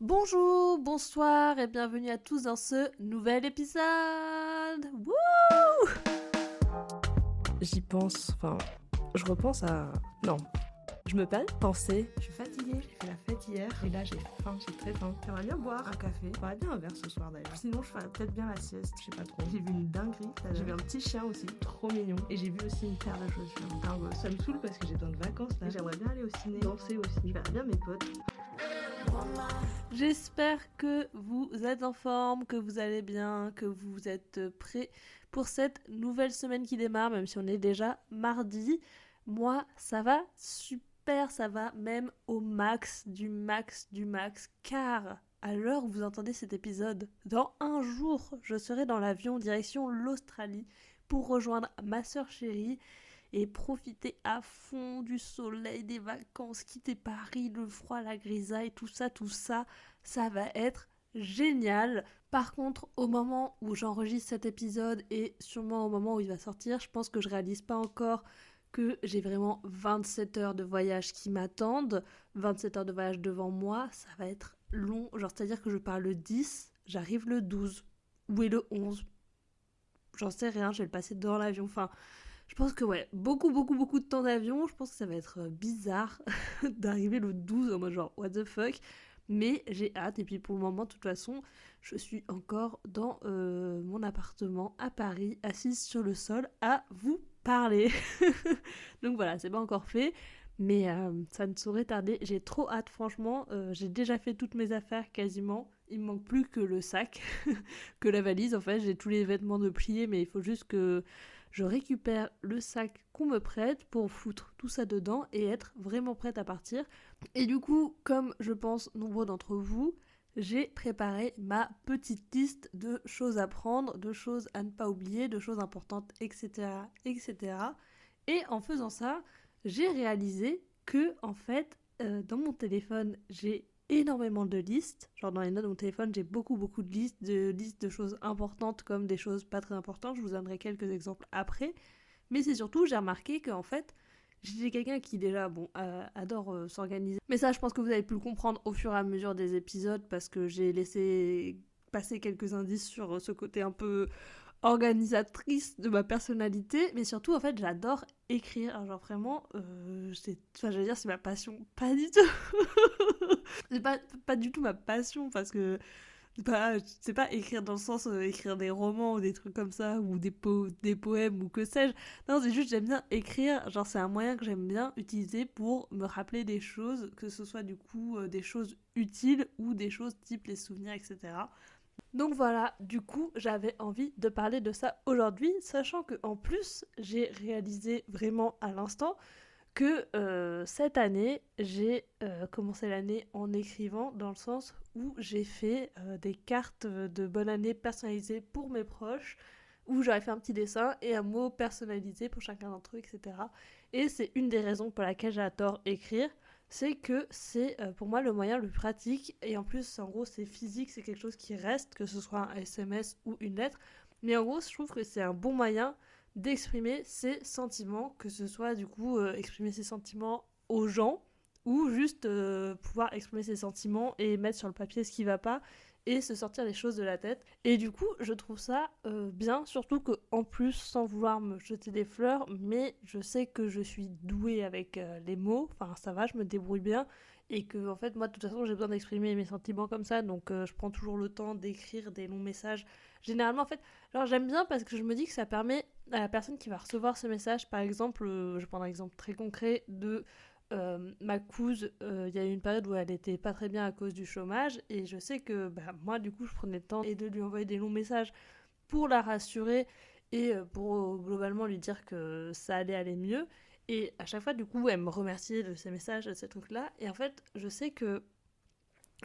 Bonjour, bonsoir et bienvenue à tous dans ce nouvel épisode. Wouh J'y pense, enfin, je repense à. Non. Je me de penser. Je suis fatiguée, j'ai fait la fête hier et là j'ai faim, j'ai très faim. J'aimerais bien boire un café. J'aimerais bien un verre ce soir d'ailleurs. Sinon, je ferais peut-être bien la sieste, je sais pas trop. J'ai vu une dinguerie. J'ai vu un petit chien aussi, trop mignon. Et j'ai vu aussi une paire de chaussures. dingue. Ça me saoule parce que j'ai besoin de vacances là. J'aimerais bien aller au ciné, danser aussi. Je verrais bien mes potes. J'espère que vous êtes en forme, que vous allez bien, que vous êtes prêts pour cette nouvelle semaine qui démarre, même si on est déjà mardi. Moi, ça va super, ça va même au max, du max, du max, car à l'heure où vous entendez cet épisode, dans un jour, je serai dans l'avion direction l'Australie pour rejoindre ma soeur chérie et profiter à fond du soleil, des vacances, quitter Paris, le froid, la grisaille, tout ça, tout ça, ça va être génial. Par contre, au moment où j'enregistre cet épisode et sûrement au moment où il va sortir, je pense que je réalise pas encore que j'ai vraiment 27 heures de voyage qui m'attendent, 27 heures de voyage devant moi, ça va être long, genre c'est-à-dire que je pars le 10, j'arrive le 12 ou est le 11. J'en sais rien, je vais le passer dans l'avion, enfin je pense que ouais, beaucoup, beaucoup, beaucoup de temps d'avion. Je pense que ça va être euh, bizarre d'arriver le 12 en mode genre what the fuck. Mais j'ai hâte. Et puis pour le moment, de toute façon, je suis encore dans euh, mon appartement à Paris, assise sur le sol, à vous parler. Donc voilà, c'est pas encore fait. Mais euh, ça ne saurait tarder. J'ai trop hâte, franchement. j'ai déjà fait toutes mes affaires quasiment. Il me manque plus que le sac, que la valise. En fait, j'ai tous les vêtements de plier, mais il faut juste que je récupère le sac qu'on me prête pour foutre tout ça dedans et être vraiment prête à partir. Et du coup, comme je pense nombreux d'entre vous, j'ai préparé ma petite liste de choses à prendre, de choses à ne pas oublier, de choses importantes, etc. etc. Et en faisant ça, j'ai réalisé que, en fait, euh, dans mon téléphone, j'ai énormément de listes. Genre dans les notes de mon téléphone, j'ai beaucoup beaucoup de listes, de listes de choses importantes comme des choses pas très importantes. Je vous donnerai quelques exemples après. Mais c'est surtout, j'ai remarqué qu'en fait, j'ai quelqu'un qui déjà, bon, euh, adore euh, s'organiser. Mais ça, je pense que vous avez pu le comprendre au fur et à mesure des épisodes parce que j'ai laissé passer quelques indices sur ce côté un peu organisatrice de ma personnalité, mais surtout en fait j'adore écrire, genre vraiment, euh, c'est, dire c'est ma passion, pas du tout, pas du tout ma passion parce que c'est pas, c'est pas écrire dans le sens euh, écrire des romans ou des trucs comme ça ou des, po des poèmes ou que sais-je, non c'est juste j'aime bien écrire, genre c'est un moyen que j'aime bien utiliser pour me rappeler des choses, que ce soit du coup euh, des choses utiles ou des choses type les souvenirs etc. Donc voilà, du coup, j'avais envie de parler de ça aujourd'hui, sachant que en plus, j'ai réalisé vraiment à l'instant que euh, cette année, j'ai euh, commencé l'année en écrivant dans le sens où j'ai fait euh, des cartes de bonne année personnalisées pour mes proches, où j'aurais fait un petit dessin et un mot personnalisé pour chacun d'entre eux, etc. Et c'est une des raisons pour laquelle j'adore écrire c'est que c'est euh, pour moi le moyen le plus pratique et en plus en gros c'est physique, c'est quelque chose qui reste, que ce soit un SMS ou une lettre. Mais en gros je trouve que c'est un bon moyen d'exprimer ses sentiments, que ce soit du coup euh, exprimer ses sentiments aux gens ou juste euh, pouvoir exprimer ses sentiments et mettre sur le papier ce qui va pas et se sortir les choses de la tête. Et du coup, je trouve ça euh, bien, surtout que en plus, sans vouloir me jeter des fleurs, mais je sais que je suis douée avec euh, les mots, enfin ça va, je me débrouille bien, et que en fait, moi de toute façon, j'ai besoin d'exprimer mes sentiments comme ça, donc euh, je prends toujours le temps d'écrire des longs messages. Généralement, en fait, genre j'aime bien parce que je me dis que ça permet à la personne qui va recevoir ce message, par exemple, je prends un exemple très concret de euh, ma couse, euh, il y a eu une période où elle était pas très bien à cause du chômage et je sais que bah, moi du coup je prenais le temps et de lui envoyer des longs messages pour la rassurer et euh, pour globalement lui dire que ça allait aller mieux. Et à chaque fois du coup elle me remerciait de ces messages, de ces trucs là et en fait je sais que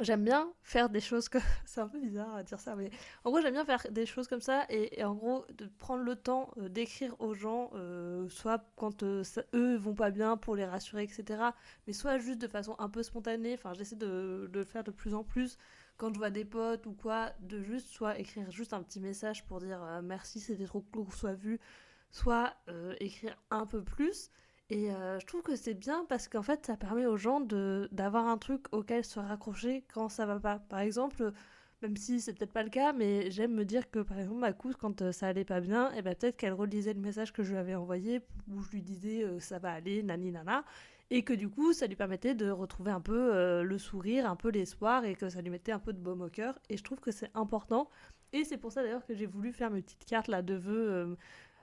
j'aime bien faire des choses comme c'est un peu bizarre à dire ça mais en gros j'aime bien faire des choses comme ça et, en gros de prendre le temps euh, d'écrire aux gens euh, soit quand euh, eux vont pas bien pour les rassurer etc mais soit juste de façon un peu spontanée enfin j'essaie de, de, le faire de plus en plus quand je vois des potes ou quoi de juste soit écrire juste un petit message pour dire merci c'était trop cool soit vu soit écrire un peu plus Et euh, je trouve que c'est bien parce qu'en fait, ça permet aux gens d'avoir un truc auquel se raccrocher quand ça va pas. Par exemple, même si c'est peut-être pas le cas, mais j'aime me dire que par exemple, ma cousine, quand euh, ça allait pas bien, et eh ben peut-être qu'elle relisait le message que je lui avais envoyé où je lui disais euh, ça va aller, nani nana, et que du coup, ça lui permettait de retrouver un peu le sourire, un peu l'espoir, et que ça lui mettait un peu de baume au cœur. Et je trouve que c'est important. Et c'est pour ça d'ailleurs que j'ai voulu faire mes petites cartes là de vœux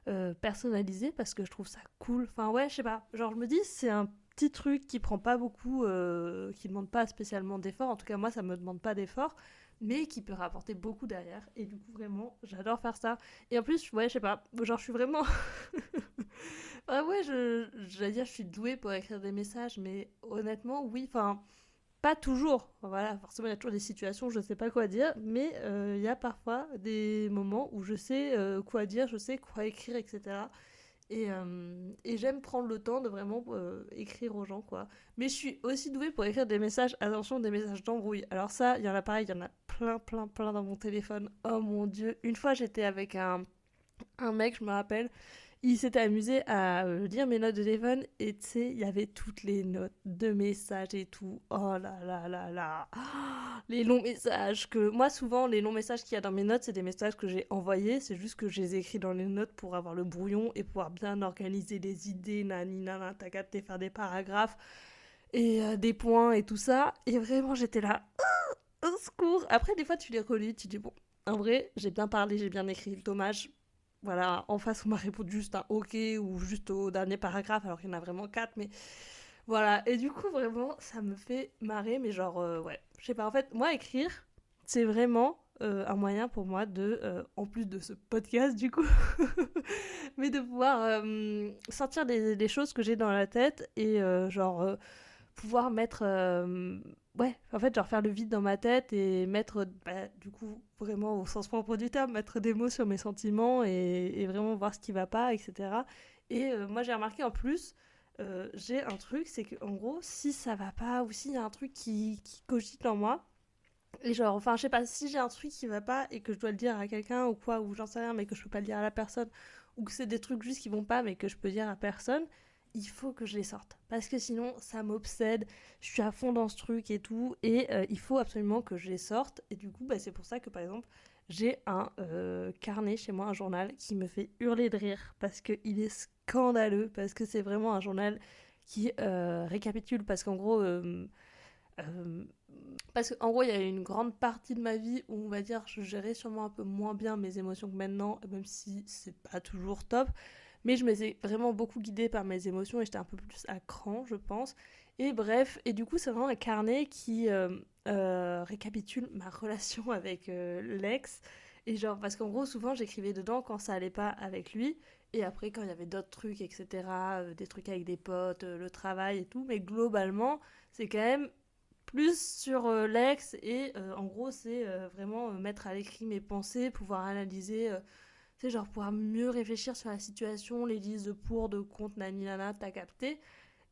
euh, personnalisé parce que je trouve ça cool. Enfin ouais, je sais pas. Genre je me dis c'est un petit truc qui prend pas beaucoup, euh, qui demande pas spécialement d'efforts. En tout cas moi ça me demande pas d'efforts, mais qui peut rapporter beaucoup derrière. Et du coup vraiment j'adore faire ça. Et en plus ouais je sais pas. Genre je suis vraiment. ah ouais je j'allais dire je suis douée pour écrire des messages, mais honnêtement oui. Enfin pas toujours. Voilà, forcément, il y a toujours des situations je ne sais pas quoi dire, mais euh, il y a parfois des moments où je sais euh, quoi dire, je sais quoi écrire, etc. Euh, et, j'aime prendre le temps de vraiment écrire aux gens, quoi. Mais je suis aussi douée pour écrire des messages, attention, des messages d'embrouille. Alors ça, il y en a pareil, il y en a plein, plein, plein dans mon téléphone. Oh mon dieu. Une fois, j'étais avec un, un mec, je me rappelle, il s'était amusé à euh, lire mes notes de téléphone et tu sais, il y avait toutes les notes de messages et tout. Oh là là là là. les longs messages que moi souvent les longs messages qu'il y a dans mes notes, c'est des messages que j'ai envoyés, c'est juste que je les écris dans les notes pour avoir le brouillon et pouvoir bien organiser les idées, nani nana, t'as capté faire des paragraphes et euh, des points et tout ça et vraiment j'étais là au secours. Après des fois tu les relis, tu dis bon, en vrai, j'ai bien parlé, j'ai bien écrit, dommage voilà, en face, on m'a répondu juste un OK ou juste au dernier paragraphe, alors qu'il y en a vraiment quatre, mais voilà. Et du coup, vraiment, ça me fait marrer, mais genre, euh, ouais, je sais pas, en fait, moi, écrire, c'est vraiment euh, un moyen pour moi de, euh, en plus de ce podcast, du coup, mais de pouvoir sortir des, des, choses que j'ai dans la tête et, genre, pouvoir mettre ouais, en fait, genre faire le vide dans ma tête et mettre, bah, du coup, vraiment au sens propre du terme, mettre des mots sur mes sentiments et, vraiment voir ce qui va pas, etc. Et euh, moi, j'ai remarqué en plus, euh, j'ai un truc, c'est qu'en gros, si ça va pas ou s'il y a un truc qui, qui cogite en moi, et genre, enfin, je sais pas, si j'ai un truc qui va pas et que je dois le dire à quelqu'un ou quoi, ou j'en sais rien, mais que je peux pas le dire à la personne, ou que c'est des trucs juste qui vont pas, mais que je peux dire à personne, il faut que je les sorte. Parce que sinon, ça m'obsède. Je suis à fond dans ce truc et tout. Et euh, il faut absolument que je les sorte. Et du coup, bah, c'est pour ça que, par exemple, j'ai un euh, carnet chez moi, un journal, qui me fait hurler de rire. Parce qu'il est scandaleux. Parce que c'est vraiment un journal qui euh, récapitule. Parce qu'en gros... parce qu'en gros, il y a une grande partie de ma vie où, on va dire, je gérais sûrement un peu moins bien mes émotions que maintenant, même si c'est pas toujours top. Mais je me suis vraiment beaucoup guidée par mes émotions et j'étais un peu plus à cran, je pense. Et bref, et du coup, c'est vraiment un carnet qui euh, euh, récapitule ma relation avec euh, l'ex. Et genre, parce qu'en gros, souvent, j'écrivais dedans quand ça allait pas avec lui. Et après, quand il y avait d'autres trucs, etc., des trucs avec des potes, le travail et tout. Mais globalement, c'est quand même plus sur l'ex. Et en gros, c'est vraiment mettre à l'écrit mes pensées, pouvoir analyser sais, genre pouvoir mieux réfléchir sur la situation, les listes de pour, de contre, nani nana, t'as capté.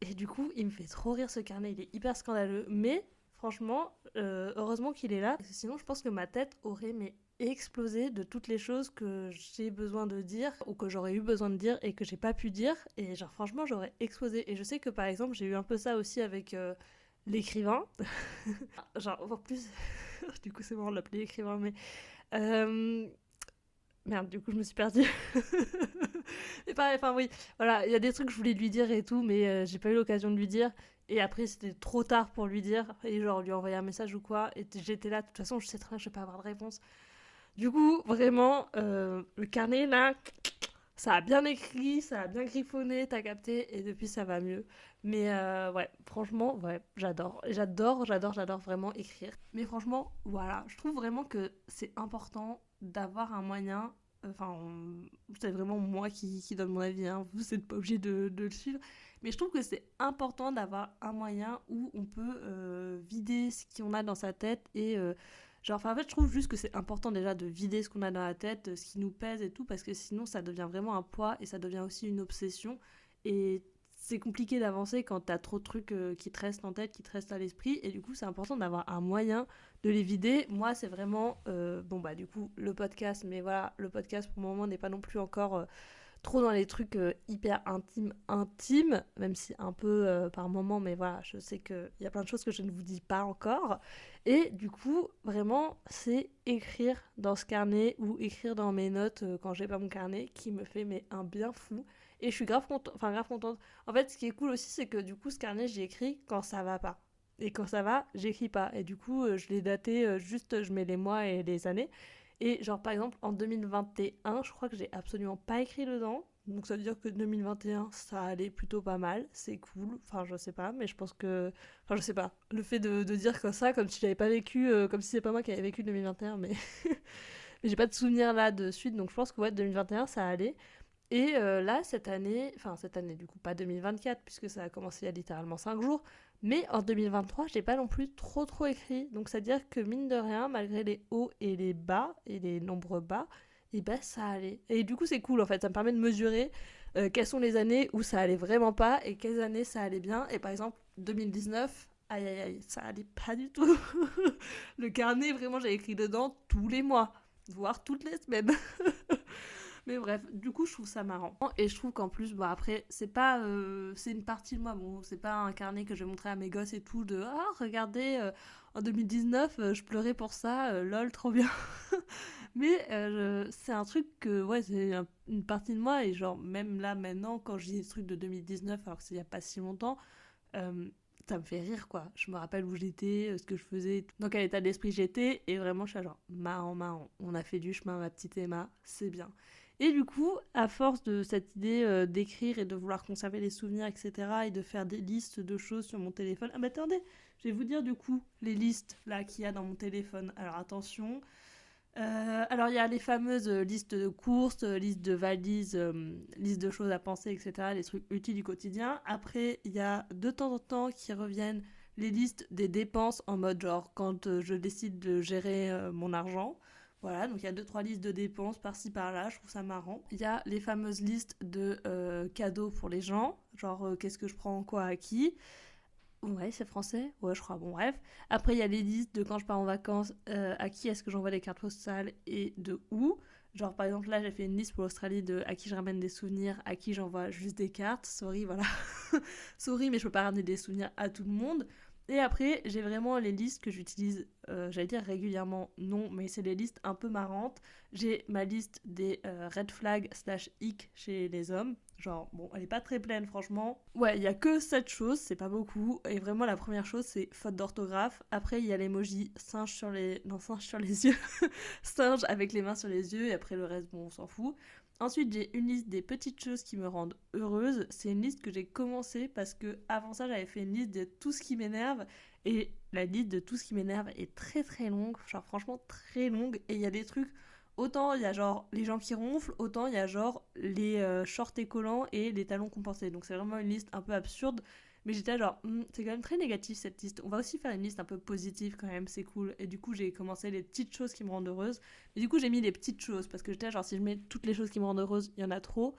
Et du coup, il me fait trop rire ce carnet, il est hyper scandaleux. Mais franchement, euh, heureusement qu'il est là. Sinon, je pense que ma tête aurait mais explosé de toutes les choses que j'ai besoin de dire ou que j'aurais eu besoin de dire et que j'ai pas pu dire. Et genre, franchement, j'aurais explosé. Et je sais que par exemple, j'ai eu un peu ça aussi avec euh, l'écrivain. genre, en plus, du coup, c'est marrant de l'appeler écrivain, mais. Euh, Merde, du coup, je me suis perdue. mais pareil, enfin oui, voilà, il y a des trucs que je voulais lui dire et tout, mais euh, j'ai pas eu l'occasion de lui dire. Et après, c'était trop tard pour lui dire. Et genre, lui envoyer un message ou quoi. Et j'étais là, de toute façon, je sais très bien, je vais pas avoir de réponse. Du coup, vraiment, euh, le carnet, là, ça a bien écrit, ça a bien griffonné, t'as capté. Et depuis, ça va mieux. Mais euh, ouais, franchement, ouais, j'adore. J'adore, j'adore, j'adore vraiment écrire. Mais franchement, voilà, je trouve vraiment que c'est important d'avoir un moyen. Enfin, c'est vraiment moi qui, qui, donne mon avis, hein, vous n'êtes pas obligé de, de, le suivre. Mais je trouve que c'est important d'avoir un moyen où on peut euh, vider ce qu'on a dans sa tête et. Euh, genre, en fait, je trouve juste que c'est important déjà de vider ce qu'on a dans la tête, ce qui nous pèse et tout, parce que sinon ça devient vraiment un poids et ça devient aussi une obsession. Et c'est compliqué d'avancer quand t'as trop de trucs euh, qui te restent en tête, qui te restent à l'esprit, et du coup c'est important d'avoir un moyen de les vider. Moi c'est vraiment, euh, bon bah du coup le podcast, mais voilà, le podcast pour le moment n'est pas non plus encore euh, trop dans les trucs hyper intimes, intimes, même si un peu par moment, mais voilà, je sais qu'il y a plein de choses que je ne vous dis pas encore. Et du coup, vraiment, c'est écrire dans ce carnet ou écrire dans mes notes quand j'ai pas mon carnet qui me fait mais un bien fou. Et je suis grave, contente, enfin, grave contente. En fait, ce qui est cool aussi, c'est que du coup, ce carnet, j'y écris quand ça va pas. Et quand ça va, j'écris pas. Et du coup, je l'ai daté, juste je mets les mois et les années. Et genre par exemple en 2021, je crois que j'ai absolument pas écrit dedans. Donc ça veut dire que 2021, ça allait plutôt pas mal, c'est cool. Enfin, je sais pas, mais je pense que. Enfin, je sais pas. Le fait de, de dire comme ça, comme si j'avais pas vécu, euh, comme si c'est pas moi qui avais vécu 2021, mais. mais j'ai pas de souvenir là de suite, donc je pense que ouais, 2021, ça allait. Et euh, là, cette année, enfin cette année du coup, pas 2024, puisque ça a commencé il y a littéralement 5 jours, mais en 2023, j'ai pas non plus trop trop écrit. Donc c'est-à-dire que mine de rien, malgré les hauts et les bas, et les nombreux bas, et eh ben ça allait. Et du coup c'est cool en fait, ça me permet de mesurer euh, quelles sont les années où ça allait vraiment pas et quelles années ça allait bien. Et par exemple, 2019, aïe aïe aïe, ça allait pas du tout. Le carnet, vraiment, j'ai écrit dedans tous les mois, voire toutes les semaines. Mais bref, du coup, je trouve ça marrant. Et je trouve qu'en plus, bon, après, c'est pas. Euh, c'est une partie de moi. Bon, c'est pas un carnet que je vais montrer à mes gosses et tout de Ah, regardez, euh, en 2019, euh, je pleurais pour ça, lol, trop bien. Mais c'est un truc que, ouais, c'est une partie de moi. Et genre, même là, maintenant, quand je dis des trucs de 2019, alors que c'est il y a pas si longtemps, ça me fait rire, quoi. Je me rappelle où j'étais, ce que je faisais, dans quel état d'esprit j'étais. Et vraiment, je suis genre, marrant, marrant. On a fait du chemin, ma petite Emma, c'est bien. Et du coup, à force de cette idée euh, d'écrire et de vouloir conserver les souvenirs, etc., et de faire des listes de choses sur mon téléphone. Ah, mais attendez, je vais vous dire du coup les listes là qu'il y a dans mon téléphone. Alors attention. Euh, alors il y a les fameuses listes de courses, listes de valises, euh, listes de choses à penser, etc., les trucs utiles du quotidien. Après, il y a de temps en temps qui reviennent les listes des dépenses en mode genre quand je décide de gérer mon argent. Voilà, donc il y a deux trois listes de dépenses par-ci par-là, je trouve ça marrant. Il y a les fameuses listes de euh, cadeaux pour les gens, genre euh, qu'est-ce que je prends quoi à qui. Ouais, c'est français? Ouais, je crois, bon bref. Après, il y a les listes de quand je pars en vacances, euh, à qui est-ce que j'envoie les cartes postales et de où. Genre par exemple là j'ai fait une liste pour l'Australie de à qui je ramène des souvenirs, à qui j'envoie juste des cartes. Sorry, voilà. Sorry, mais je peux pas ramener des souvenirs à tout le monde. Et après, j'ai vraiment les listes que j'utilise, euh, j'allais dire régulièrement, non, mais c'est les listes un peu marrantes. J'ai ma liste des euh, red flags slash hic chez les hommes. Genre, bon, elle est pas très pleine, franchement. Ouais, il y a que 7 choses, c'est pas beaucoup. Et vraiment, la première chose, c'est faute d'orthographe. Après, il y a l'emoji singe sur les... Non, singe sur les yeux. singe avec les mains sur les yeux. Et après, le reste, bon, on s'en fout. Ensuite, j'ai une liste des petites choses qui me rendent heureuse. C'est une liste que j'ai commencé parce que avant ça, j'avais fait une liste de tout ce qui m'énerve et la liste de tout ce qui m'énerve est très très longue, genre franchement très longue et il y a des trucs autant il y a genre les gens qui ronflent, autant il y a genre les euh, shorts et collants et les talons compensés. Donc c'est vraiment une liste un peu absurde mais j'étais genre, hmm, c'est quand même très négatif cette liste. On va aussi faire une liste un peu positive quand même, c'est cool. Et du coup, j'ai commencé les petites choses qui me rendent heureuse. Et du coup, j'ai mis les petites choses parce que j'étais genre, si je mets toutes les choses qui me rendent heureuse, il y en a trop.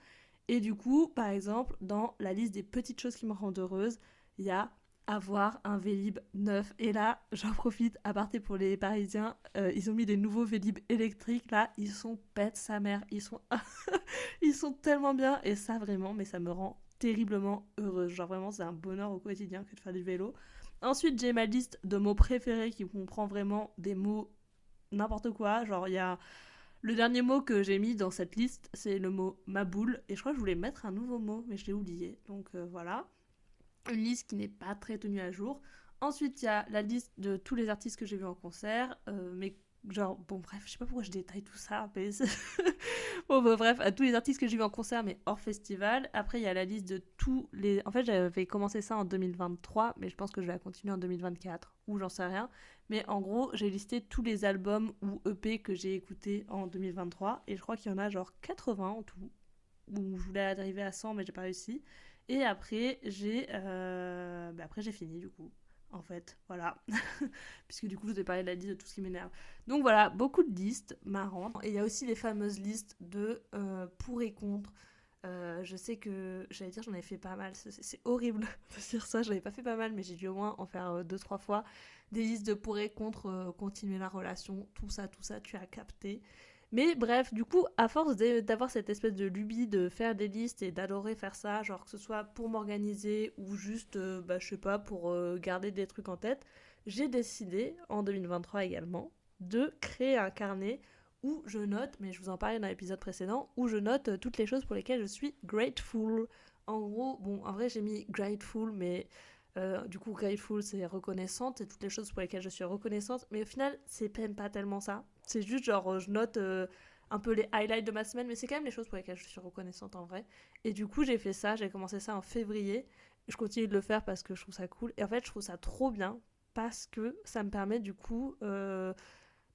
Et du coup, par exemple, dans la liste des petites choses qui me rendent heureuse, il y a avoir un Vélib neuf. Et là, j'en profite, à partir pour les Parisiens, euh, ils ont mis des nouveaux Vélib électriques. Là, ils sont pète sa mère. Ils sont, ils sont tellement bien. Et ça, vraiment, mais ça me rend terriblement heureuse. Genre vraiment, c'est un bonheur au quotidien que de faire du vélo. Ensuite, j'ai ma liste de mots préférés qui comprend vraiment des mots n'importe quoi. Genre, il y a. Le dernier mot que j'ai mis dans cette liste, c'est le mot ma boule. Et je crois que je voulais mettre un nouveau mot, mais je l'ai oublié. Donc euh, voilà. Une liste qui n'est pas très tenue à jour. Ensuite, il y a la liste de tous les artistes que j'ai vus en concert, euh, mais genre bon bref je sais pas pourquoi je détaille tout ça mais bon bref à tous les artistes que j'ai vus en concert mais hors festival. Après il y a la liste de tous les en fait j'avais commencé ça en 2023 mais je pense que je vais la continuer en 2024 ou j'en sais rien. Mais en gros j'ai listé tous les albums ou EP que j'ai écoutés en 2023 et je crois qu'il y en a genre 80 en tout où je voulais arriver à 100 mais j'ai pas réussi. Et après j'ai euh... bah, après j'ai fini du coup en fait, voilà. Puisque du coup, je vous ai parlé de la liste de tout ce qui m'énerve. Donc voilà, beaucoup de listes marrantes. Et il y a aussi les fameuses listes de euh, pour et contre. Euh, je sais que, j'allais dire, j'en avais fait pas mal. C'est horrible de dire ça, j'en avais pas fait pas mal, mais j'ai dû au moins en faire euh, deux, trois fois. Des listes de pour et contre, continuer la relation, tout ça, tout ça, tu as capté. Mais bref, du coup, à force d'avoir cette espèce de lubie de faire des listes et d'adorer faire ça, genre que ce soit pour m'organiser ou juste, euh, bah, je sais pas, pour euh, garder des trucs en tête, j'ai décidé, en 2023 également, de créer un carnet où je note, mais je vous en parlais dans l'épisode précédent, où je note euh, toutes les choses pour lesquelles je suis grateful. En gros, bon, en vrai, j'ai mis grateful, mais du coup, grateful, c'est reconnaissante, et toutes les choses pour lesquelles je suis reconnaissante, mais au final, c'est même pas tellement ça. C'est juste genre, euh, je note euh, un peu les highlights de ma semaine, mais c'est quand même les choses pour lesquelles je suis reconnaissante en vrai. Et du coup, j'ai fait ça, j'ai commencé ça en février. Je continue de le faire parce que je trouve ça cool. Et en fait, je trouve ça trop bien parce que ça me permet du coup euh,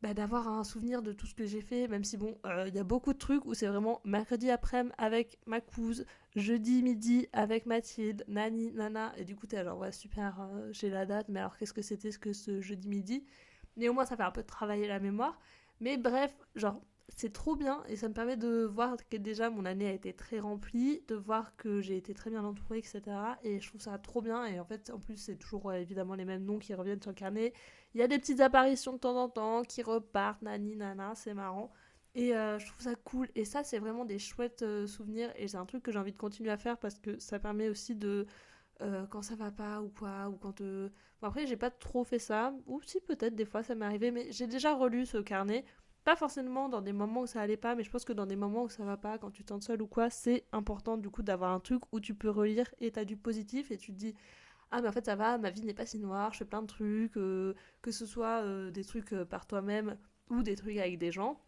bah, d'avoir un souvenir de tout ce que j'ai fait, même si bon, il y a beaucoup de trucs où c'est vraiment mercredi après-midi avec ma couse, jeudi midi avec Mathilde, Nani, Nana, et du coup t'es genre ouais super, j'ai la date, mais alors qu'est-ce que c'était ce que ce jeudi midi? Mais au moins ça fait un peu travailler la mémoire. Mais bref, genre, c'est trop bien et ça me permet de voir que déjà mon année a été très remplie, de voir que j'ai été très bien entourée, etc. Et je trouve ça trop bien. Et en fait, en plus, c'est toujours évidemment les mêmes noms qui reviennent sur le carnet. Il y a des petites apparitions de temps en temps qui repartent, nani, nana, c'est marrant. Et euh, je trouve ça cool. Et ça, c'est vraiment des chouettes euh, souvenirs. Et c'est un truc que j'ai envie de continuer à faire parce que ça permet aussi de. Euh, quand ça va pas ou quoi, ou quand après, j'ai pas trop fait ça, ou si peut-être des fois ça m'est arrivé, mais j'ai déjà relu ce carnet. Pas forcément dans des moments où ça allait pas, mais je pense que dans des moments où ça va pas, quand tu t'en seul ou quoi, c'est important du coup d'avoir un truc où tu peux relire et t'as du positif et tu te dis ah mais en fait ça va, ma vie n'est pas si noire, je fais plein de trucs, que ce soit des trucs par toi-même ou des trucs avec des gens.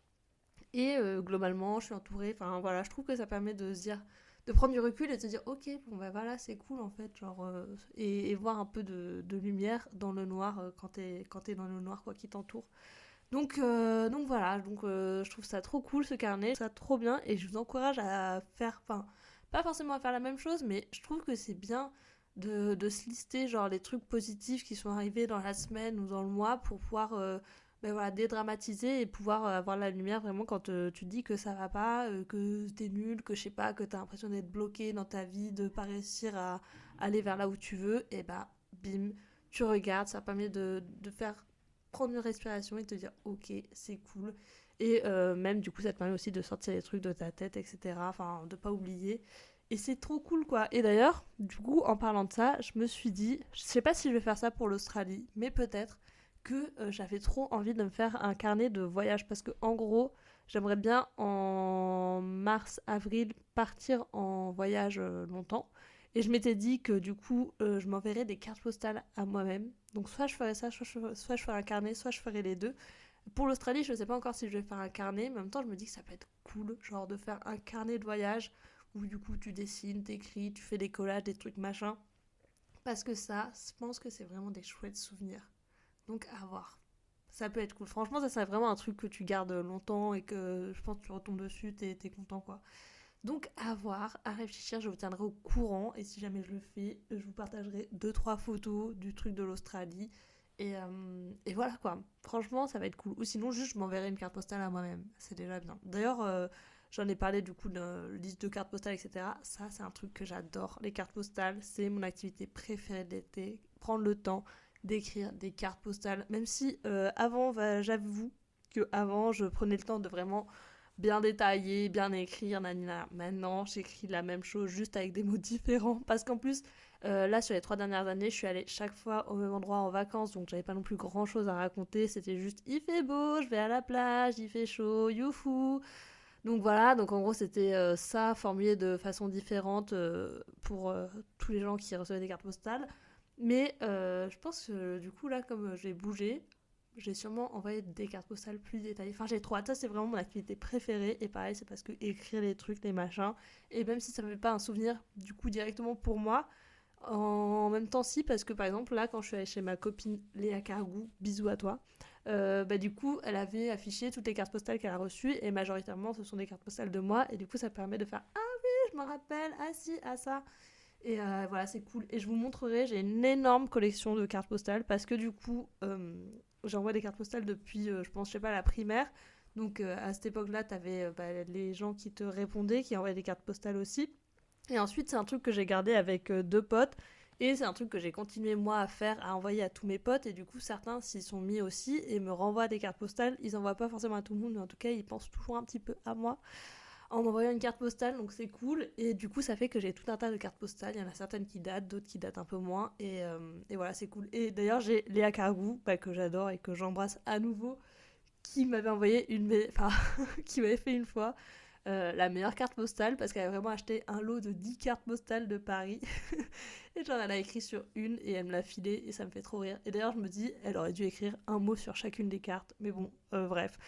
Et globalement, je suis entourée, enfin voilà, je trouve que ça permet de se dire de prendre du recul et de se dire ok bon bah voilà c'est cool en fait genre euh, et, voir un peu de, lumière dans le noir euh, quand t'es quand es dans le noir quoi qui t'entoure. Donc euh, donc voilà donc je trouve ça trop cool ce carnet ça trop bien et je vous encourage à faire enfin pas forcément à faire la même chose mais je trouve que c'est bien de, de, se lister genre les trucs positifs qui sont arrivés dans la semaine ou dans le mois pour pouvoir ben voilà, dédramatiser et pouvoir euh, avoir la lumière vraiment quand euh, tu dis que ça va pas, euh, que t'es nul, que je sais pas, que t'as l'impression d'être bloqué dans ta vie, de pas réussir à aller vers là où tu veux, et bah bim, tu regardes, ça permet de, de faire prendre une respiration et te dire ok, c'est cool. Et même du coup, ça te permet aussi de sortir les trucs de ta tête, etc. Enfin, de pas oublier. Et c'est trop cool quoi. Et d'ailleurs, du coup, en parlant de ça, je me suis dit, je sais pas si je vais faire ça pour l'Australie, mais peut-être que euh, j'avais trop envie de me faire un carnet de voyage. Parce que en gros j'aimerais bien en mars avril partir en voyage euh, longtemps. Et je m'étais dit que du coup euh, je m'enverrais des cartes postales à moi-même. Donc soit je ferais ça soit je, soit ferais un carnet soit je ferais les deux. Pour l'Australie je sais pas encore si je vais faire un carnet mais en même temps je me dis que ça peut être cool genre de faire un carnet de voyage où du coup tu dessines t'écris tu fais des collages des trucs machin. Parce que ça je pense que c'est vraiment des chouettes souvenirs donc à voir. Ça peut être cool. Franchement, ça serait vraiment un truc que tu gardes longtemps et que je pense que tu retombes dessus, t'es es content quoi. Donc à voir, à réfléchir, je vous tiendrai au courant et si jamais je le fais, je vous partagerai deux trois photos du truc de l'Australie et, euh, et, voilà quoi. Franchement, ça va être cool. Ou sinon, juste je m'enverrai une carte postale à moi-même. C'est déjà bien. D'ailleurs, euh, j'en ai parlé du coup de liste de cartes postales, etc. Ça, c'est un truc que j'adore. Les cartes postales, c'est mon activité préférée d'été. Prendre le temps d'écrire des cartes postales, même si euh, avant, j'avoue que avant je prenais le temps de vraiment bien détailler, bien écrire, nanina. Maintenant, j'écris la même chose juste avec des mots différents, parce qu'en plus, euh, là, sur les trois dernières années, je suis allée chaque fois au même endroit en vacances, donc j'avais pas non plus grand chose à raconter. C'était juste, il fait beau, je vais à la plage, il fait chaud, youhou. Donc voilà, donc en gros c'était euh, ça formulé de façon différente pour tous les gens qui recevaient des cartes postales. Mais euh, je pense que du coup, là, comme j'ai bougé, j'ai sûrement envoyé des cartes postales plus détaillées. Enfin, j'ai trop hâte. Ça, c'est vraiment mon activité préférée. Et pareil, c'est parce que écrire les trucs, les machins, et même si ça ne fait pas un souvenir, du coup, directement pour moi, en même temps, si, parce que par exemple, là, quand je suis allée chez ma copine Léa Cargou, bisous à toi, euh, bah, du coup, elle avait affiché toutes les cartes postales qu'elle a reçues, et majoritairement, ce sont des cartes postales de moi, et du coup, ça permet de faire Ah oui, je me rappelle, ah si, ah ça. Et euh, voilà, c'est cool. Et je vous montrerai, j'ai une énorme collection de cartes postales parce que du coup, euh, j'envoie des cartes postales depuis, euh, je pense, je sais pas, la primaire. Donc à cette époque-là, tu avais bah, les gens qui te répondaient, qui envoyaient des cartes postales aussi. Et ensuite, c'est un truc que j'ai gardé avec deux potes. Et c'est un truc que j'ai continué moi à faire, à envoyer à tous mes potes. Et du coup, certains s'y sont mis aussi et me renvoient des cartes postales. Ils envoient pas forcément à tout le monde, mais en tout cas, ils pensent toujours un petit peu à moi en m'envoyant une carte postale, donc c'est cool. Et du coup, ça fait que j'ai tout un tas de cartes postales. Il y en a certaines qui datent, d'autres qui datent un peu moins. Et, euh, voilà, c'est cool. Et d'ailleurs, j'ai Léa Cargou, bah, que j'adore et que j'embrasse à nouveau, qui m'avait envoyé une. Enfin, qui m'avait fait une fois euh, la meilleure carte postale parce qu'elle a vraiment acheté un lot de 10 cartes postales de Paris. et genre, elle a écrit sur une et elle me l'a filé et ça me fait trop rire. Et d'ailleurs, je me dis, elle aurait dû écrire un mot sur chacune des cartes. Mais bon, euh, bref.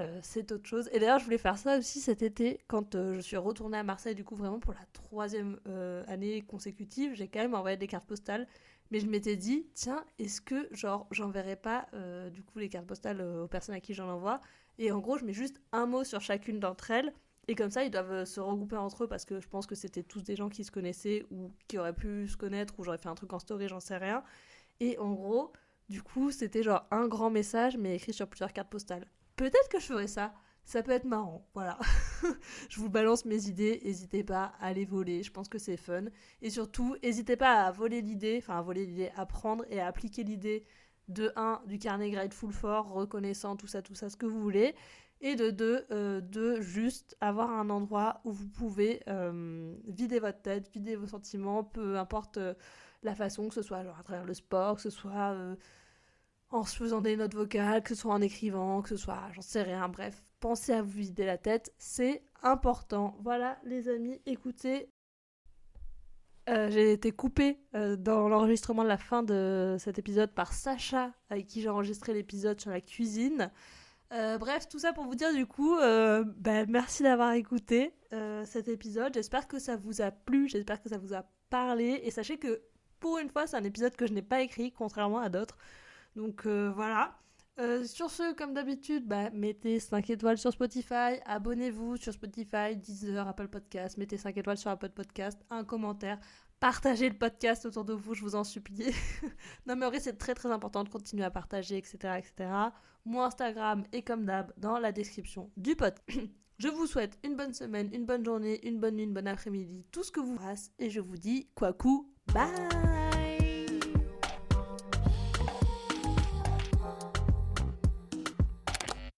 Euh, c'est autre chose. Et d'ailleurs, je voulais faire ça aussi cet été, quand je suis retournée à Marseille, du coup, vraiment pour la troisième année consécutive, j'ai quand même envoyé des cartes postales. Mais je m'étais dit, tiens, est-ce que, genre, j'enverrai pas, du coup, les cartes postales aux personnes à qui j'en envoie? Et en gros, je mets juste un mot sur chacune d'entre elles. Et comme ça, ils doivent euh, se regrouper entre eux parce que je pense que c'était tous des gens qui se connaissaient ou qui auraient pu se connaître ou j'aurais fait un truc en story, j'en sais rien. Et en gros, du coup, c'était genre un grand message mais écrit sur plusieurs cartes postales. Peut-être que je ferais ça. Ça peut être marrant, voilà. je vous balance mes idées, n'hésitez pas à les voler, je pense que c'est fun. Et surtout, n'hésitez pas à voler l'idée, enfin à voler l'idée, à prendre et à appliquer l'idée de 1 du carnet Grateful For, reconnaissant, tout ça, tout ça, ce que vous voulez et de deux, euh, de juste avoir un endroit où vous pouvez euh, vider votre tête, vider vos sentiments, peu importe euh, la façon, que ce soit à travers le sport, que ce soit en se faisant des notes vocales, que ce soit en écrivant, que ce soit, j'en sais rien, bref, pensez à vous vider la tête, c'est important. Voilà les amis, écoutez. j'ai été coupée dans l'enregistrement de la fin de cet épisode par Sacha, avec qui j'ai enregistré l'épisode sur la cuisine. Euh, bref, tout ça pour vous dire du coup, euh, bah, merci d'avoir écouté euh, cet épisode. J'espère que ça vous a plu, j'espère que ça vous a parlé. Et sachez que pour une fois, c'est un épisode que je n'ai pas écrit, contrairement à d'autres. Donc voilà. sur ce, comme d'habitude, bah, mettez 5 étoiles sur Spotify, abonnez-vous sur Spotify, Deezer, Apple Podcast, mettez 5 étoiles sur Apple Podcast, un commentaire, partagez le podcast autour de vous, je vous en supplie. non mais en vrai, c'est très très important de continuer à partager, etc. etc. Mon Instagram est comme d'hab dans la description du podcast. je vous souhaite une bonne semaine, une bonne journée, une bonne nuit, une bonne après-midi, tout ce que vous fassiez. Et je vous dis, quoi coup, bye